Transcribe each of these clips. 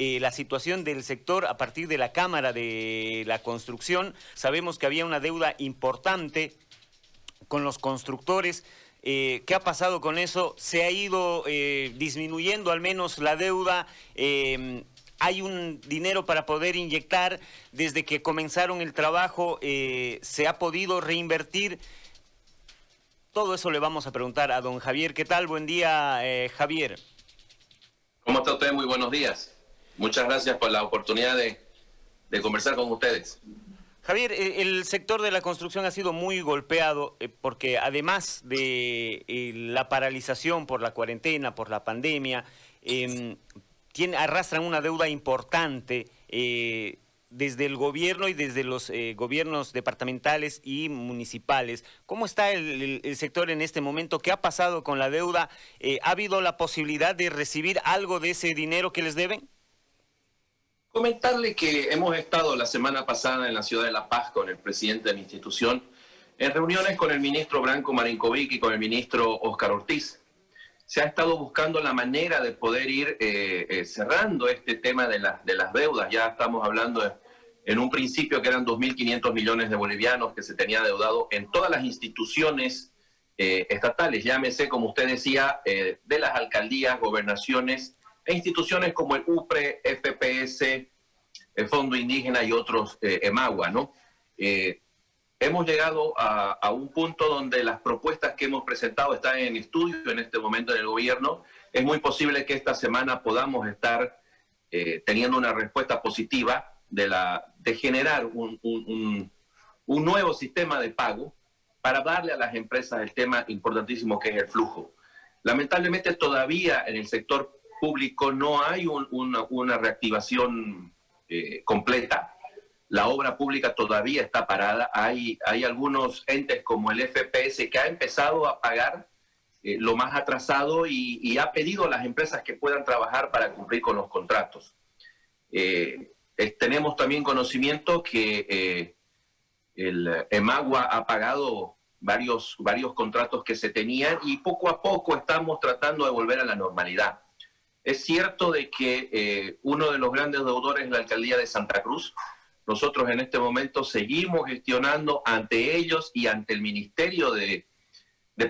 eh, la situación del sector a partir de la Cámara de la Construcción. Sabemos que había una deuda importante con los constructores. Eh, ¿Qué ha pasado con eso? ¿Se ha ido eh, disminuyendo al menos la deuda? ¿Hay un dinero para poder inyectar? Desde que comenzaron el trabajo, ¿se ha podido reinvertir? Todo eso le vamos a preguntar a don Javier. ¿Qué tal? Buen día, Javier. ¿Cómo está usted? Muy buenos días. Muchas gracias por la oportunidad de, conversar con ustedes. Javier, eh, el sector de la construcción ha sido muy golpeado eh, porque además de eh, la paralización por la cuarentena, por la pandemia, em, tiene, arrastran una deuda importante desde el gobierno y desde los gobiernos departamentales y municipales. ¿Cómo está el, sector en este momento? ¿Qué ha pasado con la deuda? ¿Ha habido la posibilidad de recibir algo de ese dinero que les deben? Comentarle que hemos estado la semana pasada en la ciudad de La Paz con el presidente de la institución en reuniones con el ministro Branco Marinkovic y con el ministro Oscar Ortiz. Se ha estado buscando la manera de poder ir eh, eh, cerrando este tema de, de las deudas. Ya estamos hablando en un principio que eran 2.500 millones de bolivianos que se tenía deudado en todas las instituciones eh, estatales, llámese, como usted decía, de las alcaldías, gobernaciones e instituciones como el UPRE, FPS, el Fondo Indígena y otros, eh, EMAGUA, ¿no? Eh, hemos llegado a, un punto donde las propuestas que hemos presentado están en estudio en este momento en el gobierno. Es muy posible que esta semana podamos estar eh, teniendo una respuesta positiva de, generar un, un nuevo sistema de pago para darle a las empresas el tema importantísimo que es el flujo. Lamentablemente todavía en el sector público no hay una, reactivación eh, completa. La obra pública todavía está parada. Hay, hay algunos entes como el FPS que ha empezado a pagar eh, lo más atrasado y, ha pedido a las empresas que puedan trabajar para cumplir con los contratos. Eh, tenemos también conocimiento que el EMAGUA ha pagado varios, varios contratos que se tenían y poco a poco estamos tratando de volver a la normalidad. Es cierto de que eh, uno de los grandes deudores es la alcaldía de Santa Cruz. Nosotros en este momento seguimos gestionando ante ellos y ante el Ministerio de,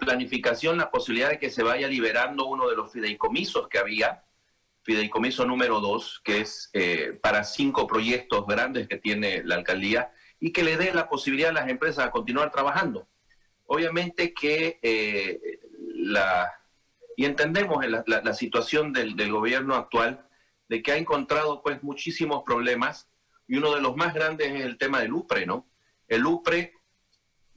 Planificación la posibilidad de que se vaya liberando uno de los fideicomisos que había, fideicomiso número dos, que es eh, para cinco proyectos grandes que tiene la alcaldía y que le dé la posibilidad a las empresas a continuar trabajando. Obviamente que eh, la, y entendemos la, situación del, gobierno actual, de que ha encontrado pues muchísimos problemas, y uno de los más grandes es el tema del UPRE, ¿no? El UPRE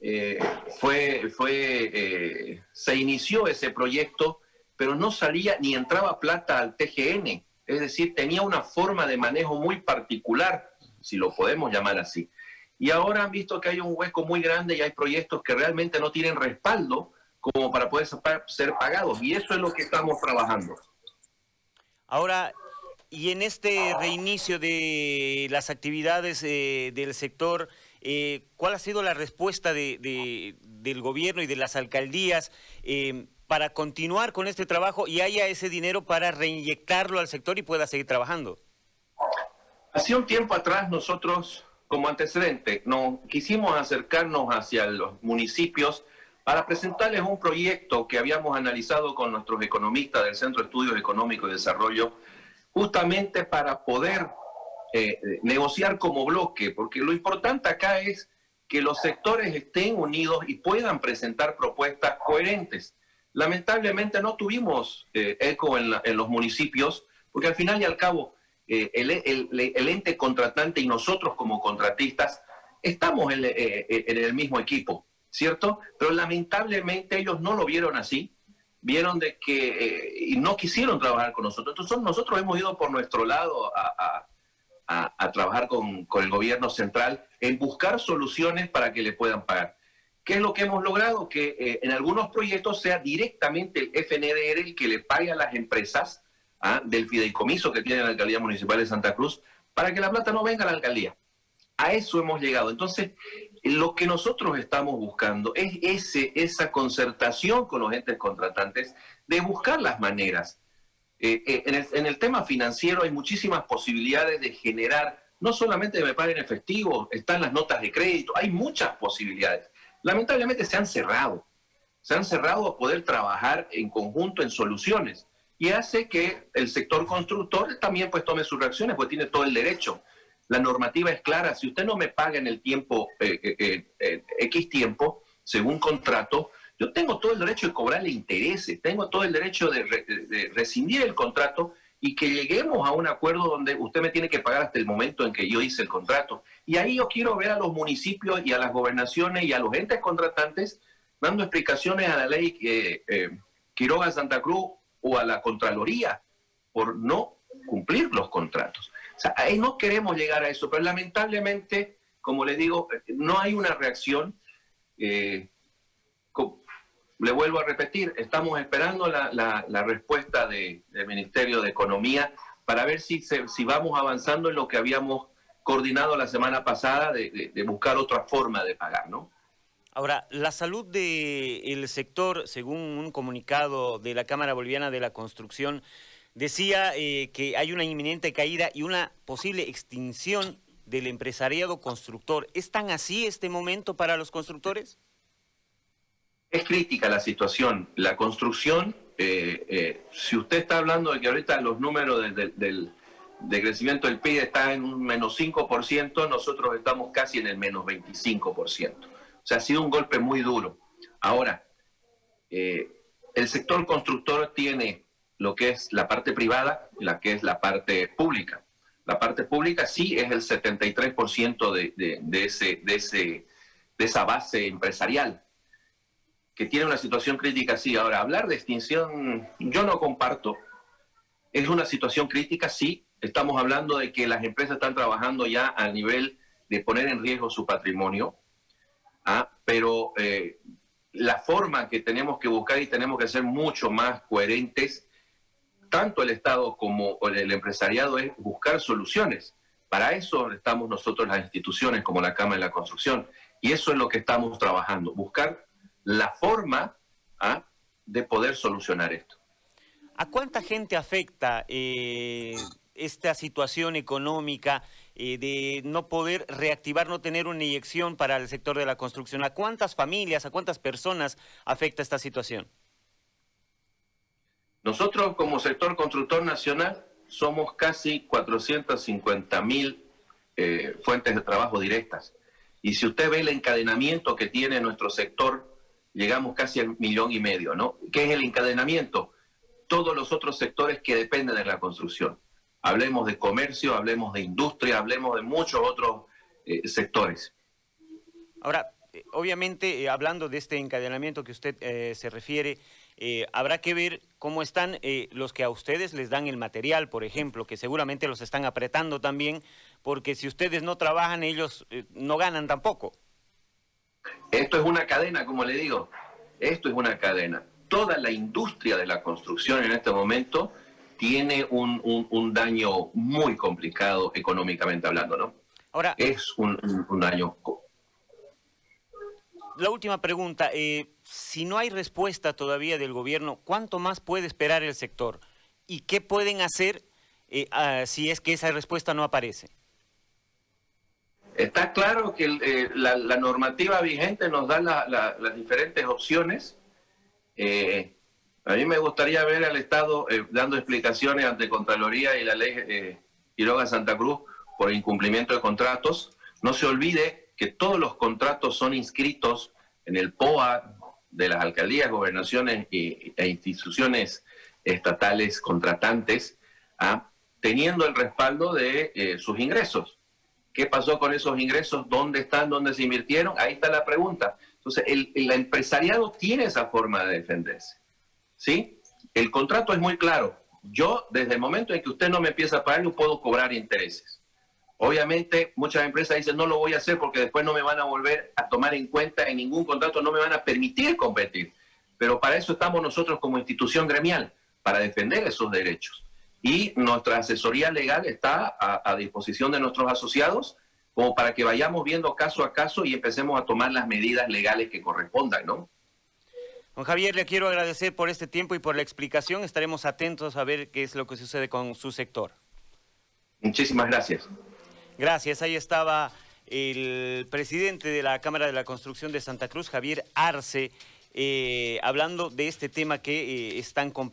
eh, fue, fue eh, se inició ese proyecto, pero no salía ni entraba plata al TGN, es decir, tenía una forma de manejo muy particular, si lo podemos llamar así. Y ahora han visto que hay un hueco muy grande y hay proyectos que realmente no tienen respaldo como para poder ser pagados. Y eso es lo que estamos trabajando. Ahora, y en este reinicio de las actividades eh, del sector, eh, ¿cuál ha sido la respuesta de, del gobierno y de las alcaldías eh, para continuar con este trabajo y haya ese dinero para reinyectarlo al sector y pueda seguir trabajando? Hace un tiempo atrás nosotros, como antecedente, no quisimos acercarnos hacia los municipios para presentarles un proyecto que habíamos analizado con nuestros economistas del Centro de Estudios Económicos y Desarrollo, justamente para poder eh, negociar como bloque, porque lo importante acá es que los sectores estén unidos y puedan presentar propuestas coherentes. Lamentablemente no tuvimos eh, eco en, los municipios, porque al final y al cabo eh, el, ente contratante y nosotros como contratistas estamos en el mismo equipo. ¿Cierto? Pero lamentablemente ellos no lo vieron así, vieron de que eh, y no quisieron trabajar con nosotros. Entonces nosotros hemos ido por nuestro lado a, trabajar con, el gobierno central en buscar soluciones para que le puedan pagar. ¿Qué es lo que hemos logrado? Que eh, en algunos proyectos sea directamente el FNDR el que le pague a las empresas ¿ah? del fideicomiso que tiene la alcaldía municipal de Santa Cruz para que la plata no venga a la alcaldía. A eso hemos llegado. Entonces, lo que nosotros estamos buscando es ese, esa concertación con los entes contratantes de buscar las maneras. Eh, eh, en, el, en, tema financiero hay muchísimas posibilidades de generar, no solamente me paguen efectivo, están las notas de crédito, hay muchas posibilidades. Lamentablemente se han cerrado, se han cerrado a poder trabajar en conjunto en soluciones y hace que el sector constructor también pues tome sus reacciones, pues tiene todo el derecho. La normativa es clara, si usted no me paga en el tiempo, eh, X tiempo, según contrato, yo tengo todo el derecho de cobrarle intereses, tengo todo el derecho de, rescindir el contrato y que lleguemos a un acuerdo donde usted me tiene que pagar hasta el momento en que yo hice el contrato. Y ahí yo quiero ver a los municipios y a las gobernaciones y a los entes contratantes dando explicaciones a la ley eh, eh, Quiroga Santa Cruz o a la Contraloría por no cumplir los contratos. Sea, no queremos llegar a eso, pero lamentablemente, como le digo, no hay una reacción. Eh, le vuelvo a repetir, estamos esperando la, respuesta del Ministerio de Economía para ver si, si vamos avanzando en lo que habíamos coordinado la semana pasada de, buscar otra forma de pagar, ¿no? Ahora, la salud del sector, según un comunicado de la Cámara Boliviana de la Construcción, decía eh, que hay una inminente caída y una posible extinción del empresariado constructor. ¿Es tan así este momento para los constructores? Es crítica la situación. La construcción, eh, eh, si usted está hablando de que ahorita los números del, crecimiento del PIB están en un menos 5%, nosotros estamos casi en el menos 25%. O sea, ha sido un golpe muy duro. Ahora, el sector constructor tiene lo que es la parte privada y la que es la parte pública. La parte pública sí es el 73% de, de, ese, de, ese, de esa base empresarial que tiene una situación crítica sí. Ahora, hablar de extinción, yo no comparto. Es una situación crítica, sí. Estamos hablando de que las empresas están trabajando ya a nivel de poner en riesgo su patrimonio, ¿ah? pero eh, la forma que tenemos que buscar y tenemos que ser mucho más coherentes, tanto el Estado como el empresariado, es buscar soluciones. Para eso estamos nosotros las instituciones como la Cámara de la Construcción. Y eso es lo que estamos trabajando, buscar la forma ¿ah? de poder solucionar esto. ¿A cuánta gente afecta eh, esta situación económica eh, de no poder reactivar, no tener una inyección para el sector de la construcción? ¿A cuántas familias, a cuántas personas afecta esta situación? Nosotros como sector constructor nacional somos casi 450 mil eh, fuentes de trabajo directas. Y si usted ve el encadenamiento que tiene nuestro sector llegamos casi al millón y medio, ¿no? ¿Qué es el encadenamiento? Todos los otros sectores que dependen de la construcción. Hablemos de comercio, hablemos de industria, hablemos de muchos otros eh, sectores. Ahora, eh, obviamente, hablando de este encadenamiento que usted se refiere, habrá que ver cómo están los que a ustedes les dan el material, por ejemplo, que seguramente los están apretando también, porque si ustedes no trabajan, ellos no ganan tampoco. Esto es una cadena, como le digo, esto es una cadena. Toda la industria de la construcción en este momento tiene un, daño muy complicado económicamente hablando, ¿no? Ahora, es un, daño. La última pregunta, eh, si no hay respuesta todavía del gobierno, ¿cuánto más puede esperar el sector? ¿Y qué pueden hacer eh, ah, si es que esa respuesta no aparece? Está claro que eh, la, normativa vigente nos da las diferentes opciones. A mí me gustaría ver al Estado dando explicaciones ante Contraloría y la ley Quiroga Santa Cruz por incumplimiento de contratos. No se olvide que todos los contratos son inscritos en el POA de las alcaldías, gobernaciones e instituciones estatales contratantes, ¿ah? teniendo el respaldo de sus ingresos. ¿Qué pasó con esos ingresos? ¿Dónde están? ¿Dónde se invirtieron? Ahí está la pregunta. Entonces, el, empresariado tiene esa forma de defenderse. ¿Sí? El contrato es muy claro. Yo, desde el momento en que usted no me empieza a pagar, no puedo cobrar intereses. Obviamente, muchas empresas dicen, no lo voy a hacer porque después no me van a volver a tomar en cuenta en ningún contrato, no me van a permitir competir. Pero para eso estamos nosotros como institución gremial, para defender esos derechos y nuestra asesoría legal está a, disposición de nuestros asociados como para que vayamos viendo caso a caso y empecemos a tomar las medidas legales que correspondan, ¿no? Don Javier, le quiero agradecer por este tiempo y por la explicación. Estaremos atentos a ver qué es lo que sucede con su sector. Muchísimas gracias. Gracias. Ahí estaba el presidente de la Cámara de la Construcción de Santa Cruz, Javier Arce, eh, hablando de este tema que eh, es tan complicado.